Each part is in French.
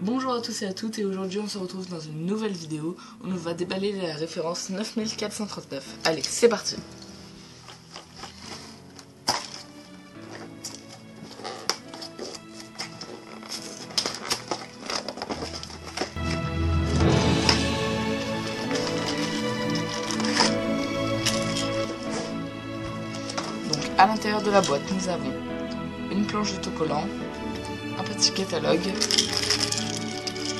Bonjour à tous et à toutes et aujourd'hui on se retrouve dans une nouvelle vidéo où on va déballer la référence 9439. Allez, c'est parti Donc à l'intérieur de la boîte nous avons une planche d'autocollant, un petit catalogue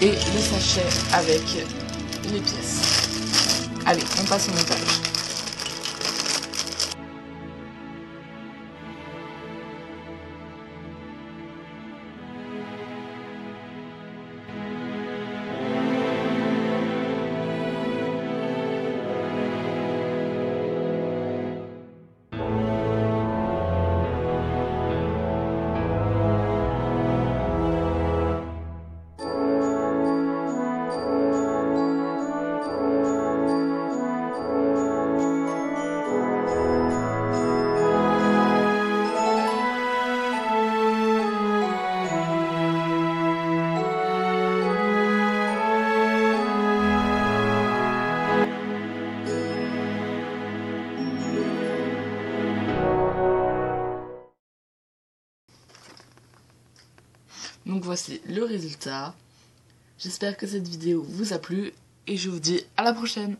et le sachet avec les pièces. Allez, on passe au montage. Donc voici le résultat. J'espère que cette vidéo vous a plu et je vous dis à la prochaine